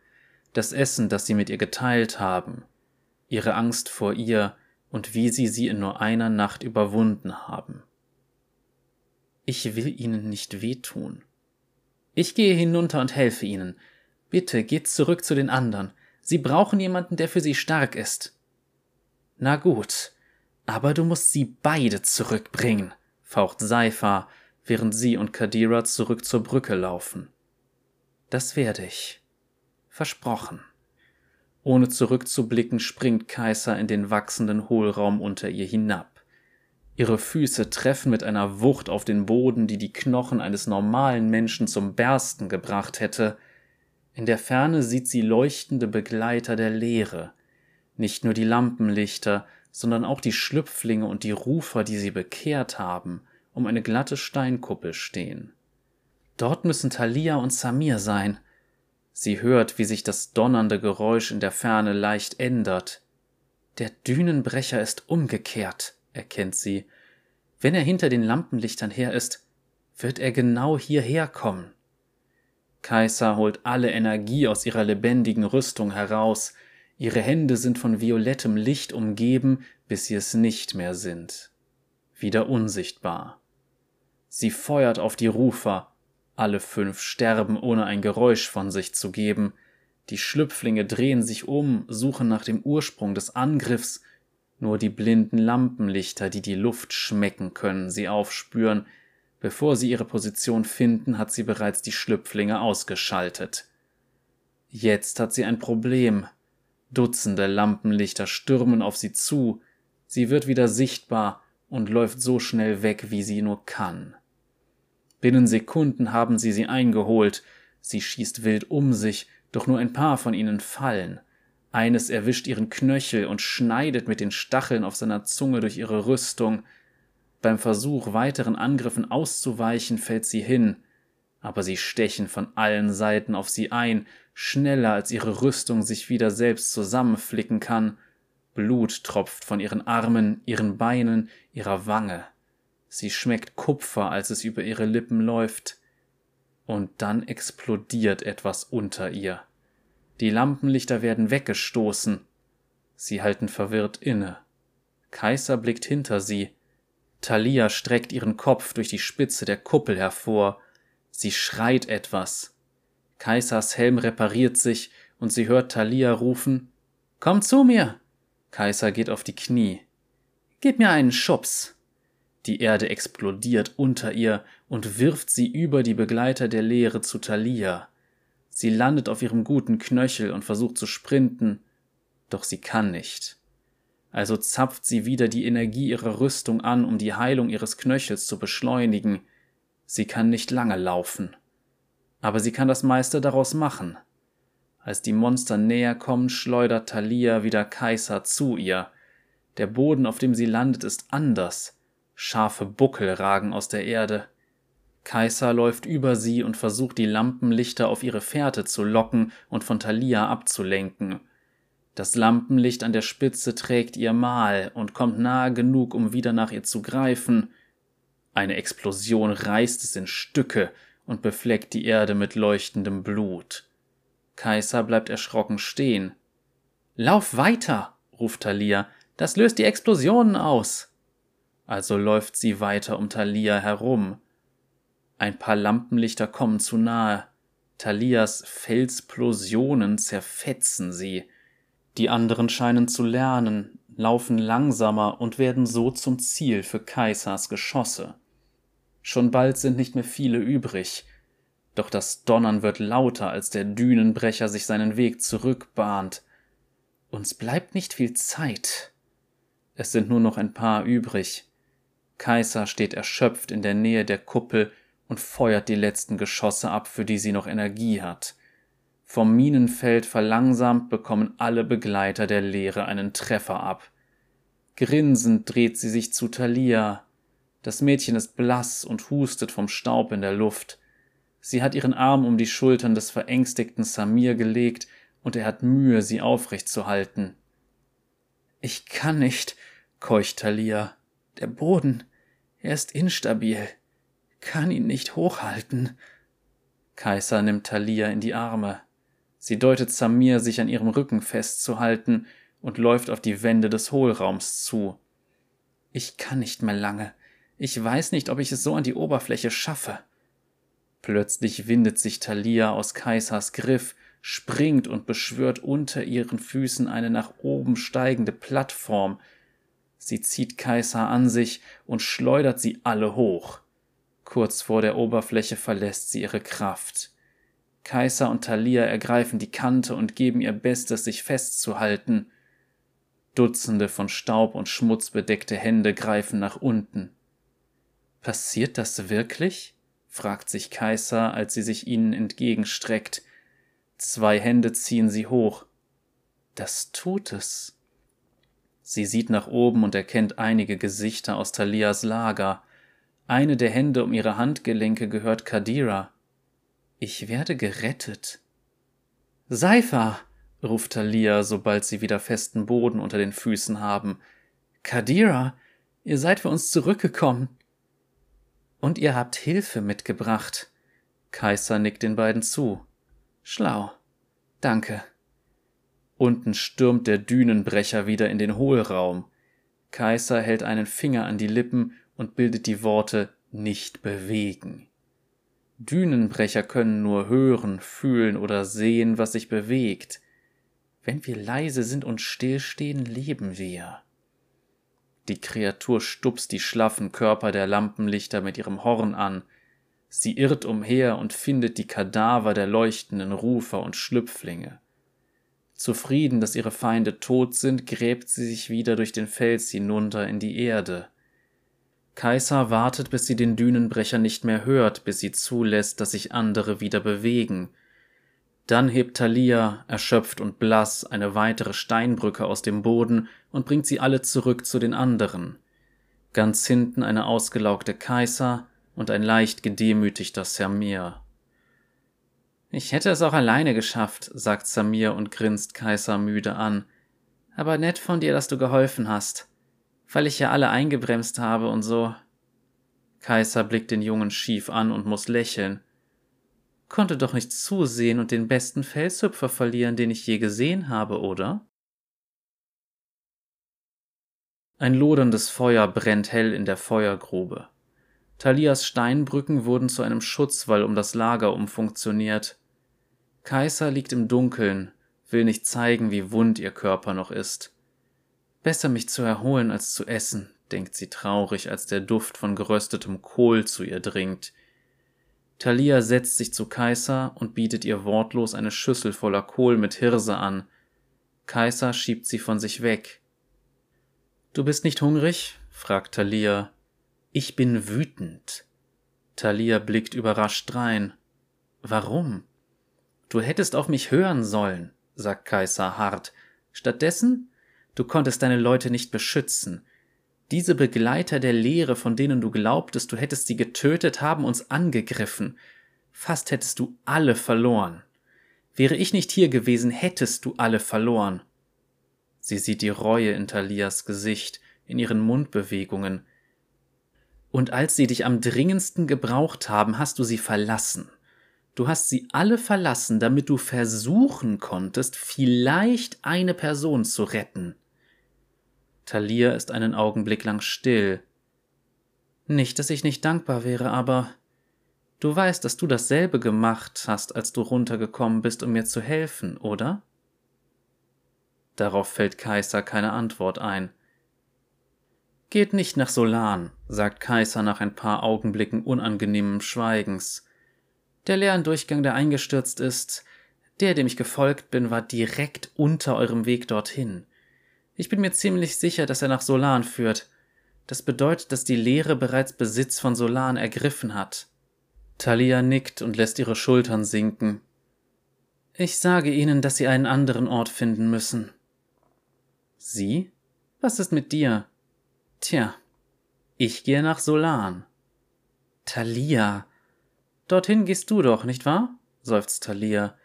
Speaker 1: das Essen, das sie mit ihr geteilt haben, ihre Angst vor ihr und wie sie sie in nur einer Nacht überwunden haben. Ich will ihnen nicht wehtun. Ich gehe hinunter und helfe ihnen. Bitte geht zurück zu den anderen. Sie brauchen jemanden, der für sie stark ist. Na gut, aber du musst sie beide zurückbringen, faucht Seifa, während sie und Kadira zurück zur Brücke laufen. Das werde ich. Versprochen. Ohne zurückzublicken, springt Kaiser in den wachsenden Hohlraum unter ihr hinab. Ihre Füße treffen mit einer Wucht auf den Boden, die die Knochen eines normalen Menschen zum Bersten gebracht hätte, in der Ferne sieht sie leuchtende Begleiter der Leere, nicht nur die Lampenlichter, sondern auch die Schlüpflinge und die Rufer, die sie bekehrt haben, um eine glatte Steinkuppel stehen. Dort müssen Thalia und Samir sein. Sie hört, wie sich das donnernde Geräusch in der Ferne leicht ändert. Der Dünenbrecher ist umgekehrt, erkennt sie. Wenn er hinter den Lampenlichtern her ist, wird er genau hierher kommen. Kaiser holt alle Energie aus ihrer lebendigen Rüstung heraus. ihre Hände sind von violettem Licht umgeben, bis sie es nicht mehr sind. Wieder unsichtbar. Sie feuert auf die Rufer, alle fünf sterben, ohne ein Geräusch von sich zu geben, die Schlüpflinge drehen sich um, suchen nach dem Ursprung des Angriffs, nur die blinden Lampenlichter, die die Luft schmecken können, sie aufspüren, bevor sie ihre Position finden, hat sie bereits die Schlüpflinge ausgeschaltet. Jetzt hat sie ein Problem. Dutzende Lampenlichter stürmen auf sie zu, sie wird wieder sichtbar und läuft so schnell weg, wie sie nur kann. Binnen Sekunden haben sie sie eingeholt, sie schießt wild um sich, doch nur ein paar von ihnen fallen. Eines erwischt ihren Knöchel und schneidet mit den Stacheln auf seiner Zunge durch ihre Rüstung. Beim Versuch, weiteren Angriffen auszuweichen, fällt sie hin, aber sie stechen von allen Seiten auf sie ein, schneller als ihre Rüstung sich wieder selbst zusammenflicken kann. Blut tropft von ihren Armen, ihren Beinen, ihrer Wange. Sie schmeckt Kupfer, als es über ihre Lippen läuft und dann explodiert etwas unter ihr. Die Lampenlichter werden weggestoßen. Sie halten verwirrt inne. Kaiser blickt hinter sie. Thalia streckt ihren Kopf durch die Spitze der Kuppel hervor. Sie schreit etwas. Kaisers Helm repariert sich und sie hört Thalia rufen: Komm zu mir! Kaiser geht auf die Knie. Gib mir einen Schubs. Die Erde explodiert unter ihr und wirft sie über die Begleiter der Lehre zu Thalia. Sie landet auf ihrem guten Knöchel und versucht zu sprinten, doch sie kann nicht. Also zapft sie wieder die Energie ihrer Rüstung an, um die Heilung ihres Knöchels zu beschleunigen. Sie kann nicht lange laufen. Aber sie kann das meiste daraus machen. Als die Monster näher kommen, schleudert Thalia wieder Kaiser zu ihr. Der Boden, auf dem sie landet, ist anders. Scharfe Buckel ragen aus der Erde. Kaiser läuft über sie und versucht die Lampenlichter auf ihre Fährte zu locken und von Thalia abzulenken. Das Lampenlicht an der Spitze trägt ihr Mal und kommt nahe genug, um wieder nach ihr zu greifen. Eine Explosion reißt es in Stücke und befleckt die Erde mit leuchtendem Blut. Kaiser bleibt erschrocken stehen. Lauf weiter, ruft Thalia, das löst die Explosionen aus also läuft sie weiter um Thalia herum. Ein paar Lampenlichter kommen zu nahe. Thalias Felsplosionen zerfetzen sie. Die anderen scheinen zu lernen, laufen langsamer und werden so zum Ziel für Kaisers Geschosse. Schon bald sind nicht mehr viele übrig, doch das Donnern wird lauter, als der Dünenbrecher sich seinen Weg zurückbahnt. Uns bleibt nicht viel Zeit. Es sind nur noch ein paar übrig. Kaiser steht erschöpft in der Nähe der Kuppel und feuert die letzten Geschosse ab, für die sie noch Energie hat. Vom Minenfeld verlangsamt bekommen alle Begleiter der Lehre einen Treffer ab. Grinsend dreht sie sich zu Thalia. Das Mädchen ist blass und hustet vom Staub in der Luft. Sie hat ihren Arm um die Schultern des verängstigten Samir gelegt und er hat Mühe, sie aufrecht zu halten. Ich kann nicht, keucht Thalia. Der Boden, er ist instabil, kann ihn nicht hochhalten. Kaiser nimmt Thalia in die Arme. Sie deutet Samir, sich an ihrem Rücken festzuhalten und läuft auf die Wände des Hohlraums zu. Ich kann nicht mehr lange. Ich weiß nicht, ob ich es so an die Oberfläche schaffe. Plötzlich windet sich Thalia aus Kaisers Griff, springt und beschwört unter ihren Füßen eine nach oben steigende Plattform, Sie zieht Kaiser an sich und schleudert sie alle hoch. Kurz vor der Oberfläche verlässt sie ihre Kraft. Kaiser und Thalia ergreifen die Kante und geben ihr Bestes, sich festzuhalten. Dutzende von Staub und Schmutz bedeckte Hände greifen nach unten. Passiert das wirklich? fragt sich Kaiser, als sie sich ihnen entgegenstreckt. Zwei Hände ziehen sie hoch. Das tut es. Sie sieht nach oben und erkennt einige Gesichter aus Thalias Lager. Eine der Hände um ihre Handgelenke gehört Kadira. Ich werde gerettet. Seifa! ruft Thalia, sobald sie wieder festen Boden unter den Füßen haben. Kadira, ihr seid für uns zurückgekommen. Und ihr habt Hilfe mitgebracht. Kaiser nickt den beiden zu. Schlau. Danke. Unten stürmt der Dünenbrecher wieder in den Hohlraum. Kaiser hält einen Finger an die Lippen und bildet die Worte nicht bewegen. Dünenbrecher können nur hören, fühlen oder sehen, was sich bewegt. Wenn wir leise sind und stillstehen, leben wir. Die Kreatur stupst die schlaffen Körper der Lampenlichter mit ihrem Horn an. Sie irrt umher und findet die Kadaver der leuchtenden Rufer und Schlüpflinge. Zufrieden, dass ihre Feinde tot sind, gräbt sie sich wieder durch den Fels hinunter in die Erde. Kaiser wartet, bis sie den Dünenbrecher nicht mehr hört, bis sie zulässt, dass sich andere wieder bewegen. Dann hebt Thalia, erschöpft und blass, eine weitere Steinbrücke aus dem Boden und bringt sie alle zurück zu den anderen. Ganz hinten eine ausgelaugte Kaiser und ein leicht gedemütigter Samir. Ich hätte es auch alleine geschafft, sagt Samir und grinst Kaiser müde an. Aber nett von dir, dass du geholfen hast weil ich ja alle eingebremst habe und so. Kaiser blickt den Jungen schief an und muss lächeln. Konnte doch nicht zusehen und den besten Felshüpfer verlieren, den ich je gesehen habe, oder? Ein loderndes Feuer brennt hell in der Feuergrube. Thalias Steinbrücken wurden zu einem Schutzwall um das Lager umfunktioniert. Kaiser liegt im Dunkeln, will nicht zeigen, wie wund ihr Körper noch ist. Besser mich zu erholen als zu essen, denkt sie traurig, als der Duft von geröstetem Kohl zu ihr dringt. Thalia setzt sich zu Kaiser und bietet ihr wortlos eine Schüssel voller Kohl mit Hirse an. Kaiser schiebt sie von sich weg. Du bist nicht hungrig? fragt Thalia. Ich bin wütend. Thalia blickt überrascht drein. Warum? Du hättest auf mich hören sollen, sagt Kaiser hart. Stattdessen Du konntest deine Leute nicht beschützen. Diese Begleiter der Lehre, von denen du glaubtest, du hättest sie getötet, haben uns angegriffen. Fast hättest du alle verloren. Wäre ich nicht hier gewesen, hättest du alle verloren. Sie sieht die Reue in Thalias Gesicht, in ihren Mundbewegungen. Und als sie dich am dringendsten gebraucht haben, hast du sie verlassen. Du hast sie alle verlassen, damit du versuchen konntest, vielleicht eine Person zu retten. Thalia ist einen Augenblick lang still. Nicht, dass ich nicht dankbar wäre, aber du weißt, dass du dasselbe gemacht hast, als du runtergekommen bist, um mir zu helfen, oder? Darauf fällt Kaiser keine Antwort ein. Geht nicht nach Solan, sagt Kaiser nach ein paar Augenblicken unangenehmem Schweigens. Der leeren Durchgang, der eingestürzt ist, der, dem ich gefolgt bin, war direkt unter eurem Weg dorthin. Ich bin mir ziemlich sicher, dass er nach Solan führt. Das bedeutet, dass die Lehre bereits Besitz von Solan ergriffen hat. Thalia nickt und lässt ihre Schultern sinken. Ich sage ihnen, dass sie einen anderen Ort finden müssen. Sie? Was ist mit dir? Tja, ich gehe nach Solan. Thalia. Dorthin gehst du doch, nicht wahr? seufzt Thalia.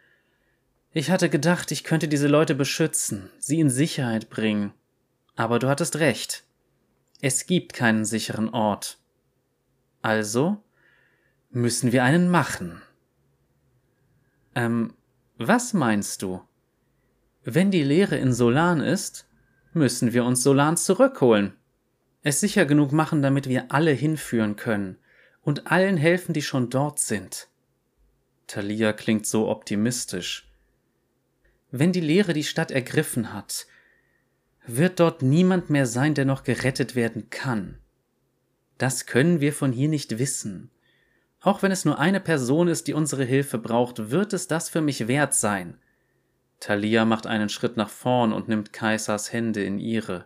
Speaker 1: Ich hatte gedacht, ich könnte diese Leute beschützen, sie in Sicherheit bringen. Aber du hattest recht. Es gibt keinen sicheren Ort. Also müssen wir einen machen. Ähm, was meinst du? Wenn die Lehre in Solan ist, müssen wir uns Solan zurückholen. Es sicher genug machen, damit wir alle hinführen können und allen helfen, die schon dort sind. Thalia klingt so optimistisch. Wenn die Lehre die Stadt ergriffen hat, wird dort niemand mehr sein, der noch gerettet werden kann. Das können wir von hier nicht wissen. Auch wenn es nur eine Person ist, die unsere Hilfe braucht, wird es das für mich wert sein. Thalia macht einen Schritt nach vorn und nimmt Kaisers Hände in ihre.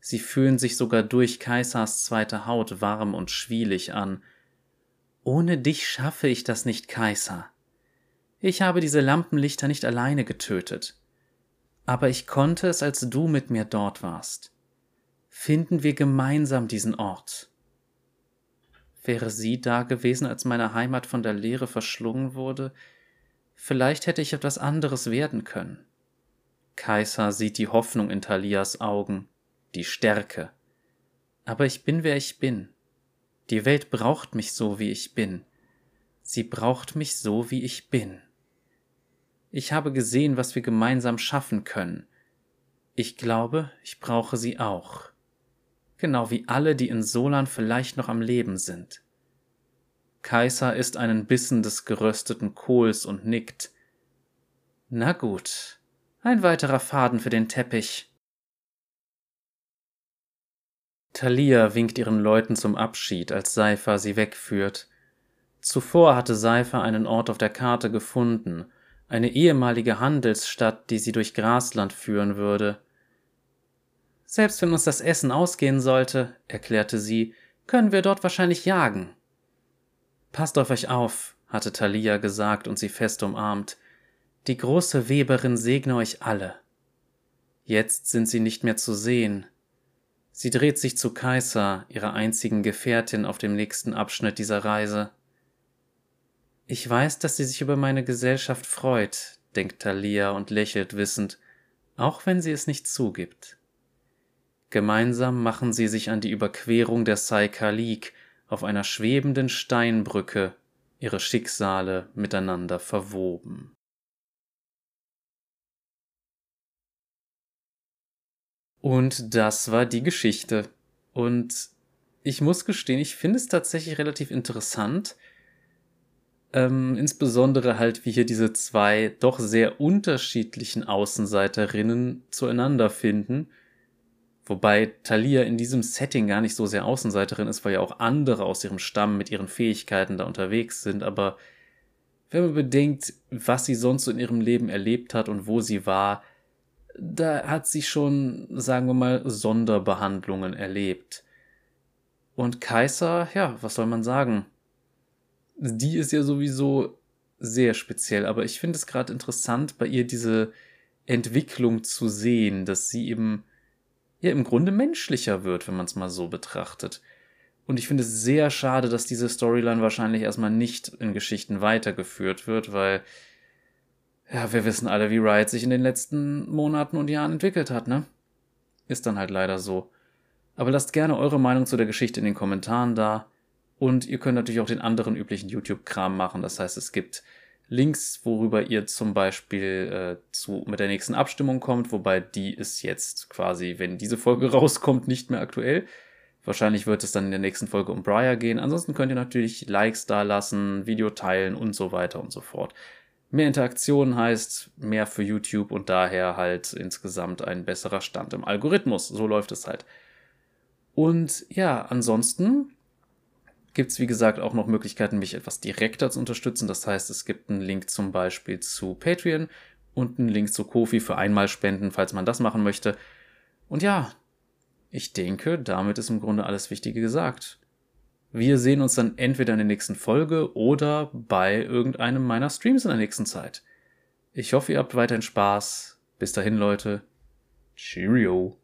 Speaker 1: Sie fühlen sich sogar durch Kaisers zweite Haut warm und schwielig an. Ohne dich schaffe ich das nicht, Kaiser. Ich habe diese Lampenlichter nicht alleine getötet. Aber ich konnte es, als du mit mir dort warst. Finden wir gemeinsam diesen Ort. Wäre sie da gewesen, als meine Heimat von der Leere verschlungen wurde, vielleicht hätte ich etwas anderes werden können. Kaiser sieht die Hoffnung in Thalias Augen, die Stärke. Aber ich bin, wer ich bin. Die Welt braucht mich so, wie ich bin. Sie braucht mich so, wie ich bin. Ich habe gesehen, was wir gemeinsam schaffen können. Ich glaube, ich brauche sie auch. Genau wie alle, die in Solan vielleicht noch am Leben sind. Kaiser isst einen Bissen des gerösteten Kohls und nickt. Na gut, ein weiterer Faden für den Teppich. Thalia winkt ihren Leuten zum Abschied, als Seifer sie wegführt. Zuvor hatte Seifer einen Ort auf der Karte gefunden, eine ehemalige Handelsstadt, die sie durch Grasland führen würde. Selbst wenn uns das Essen ausgehen sollte, erklärte sie, können wir dort wahrscheinlich jagen. Passt auf euch auf, hatte Thalia gesagt und sie fest umarmt. Die große Weberin segne euch alle. Jetzt sind sie nicht mehr zu sehen. Sie dreht sich zu Kaiser, ihrer einzigen Gefährtin auf dem nächsten Abschnitt dieser Reise. Ich weiß, dass sie sich über meine Gesellschaft freut, denkt Thalia und lächelt wissend, auch wenn sie es nicht zugibt. Gemeinsam machen sie sich an die Überquerung der Saikalik auf einer schwebenden Steinbrücke, ihre Schicksale miteinander verwoben. Und das war die Geschichte. Und ich muss gestehen, ich finde es tatsächlich relativ interessant, ähm, insbesondere halt, wie hier diese zwei doch sehr unterschiedlichen Außenseiterinnen zueinander finden Wobei Thalia in diesem Setting gar nicht so sehr Außenseiterin ist, weil ja auch andere aus ihrem Stamm mit ihren Fähigkeiten da unterwegs sind. Aber wenn man bedenkt, was sie sonst so in ihrem Leben erlebt hat und wo sie war, da hat sie schon, sagen wir mal, Sonderbehandlungen erlebt. Und Kaiser, ja, was soll man sagen? Die ist ja sowieso sehr speziell, aber ich finde es gerade interessant, bei ihr diese Entwicklung zu sehen, dass sie eben ja im Grunde menschlicher wird, wenn man es mal so betrachtet. Und ich finde es sehr schade, dass diese Storyline wahrscheinlich erstmal nicht in Geschichten weitergeführt wird, weil, ja, wir wissen alle, wie Riot sich in den letzten Monaten und Jahren entwickelt hat, ne? Ist dann halt leider so. Aber lasst gerne eure Meinung zu der Geschichte in den Kommentaren da. Und ihr könnt natürlich auch den anderen üblichen YouTube-Kram machen. Das heißt, es gibt Links, worüber ihr zum Beispiel äh, zu, mit der nächsten Abstimmung kommt, wobei die ist jetzt quasi, wenn diese Folge [laughs] rauskommt, nicht mehr aktuell. Wahrscheinlich wird es dann in der nächsten Folge um Briar gehen. Ansonsten könnt ihr natürlich Likes da lassen, Video teilen und so weiter und so fort. Mehr Interaktion heißt mehr für YouTube und daher halt insgesamt ein besserer Stand im Algorithmus. So läuft es halt. Und ja, ansonsten gibt es, wie gesagt, auch noch Möglichkeiten, mich etwas direkter zu unterstützen. Das heißt, es gibt einen Link zum Beispiel zu Patreon und einen Link zu Kofi für Einmalspenden, falls man das machen möchte. Und ja, ich denke, damit ist im Grunde alles Wichtige gesagt. Wir sehen uns dann entweder in der nächsten Folge oder bei irgendeinem meiner Streams in der nächsten Zeit. Ich hoffe, ihr habt weiterhin Spaß. Bis dahin, Leute. Cheerio.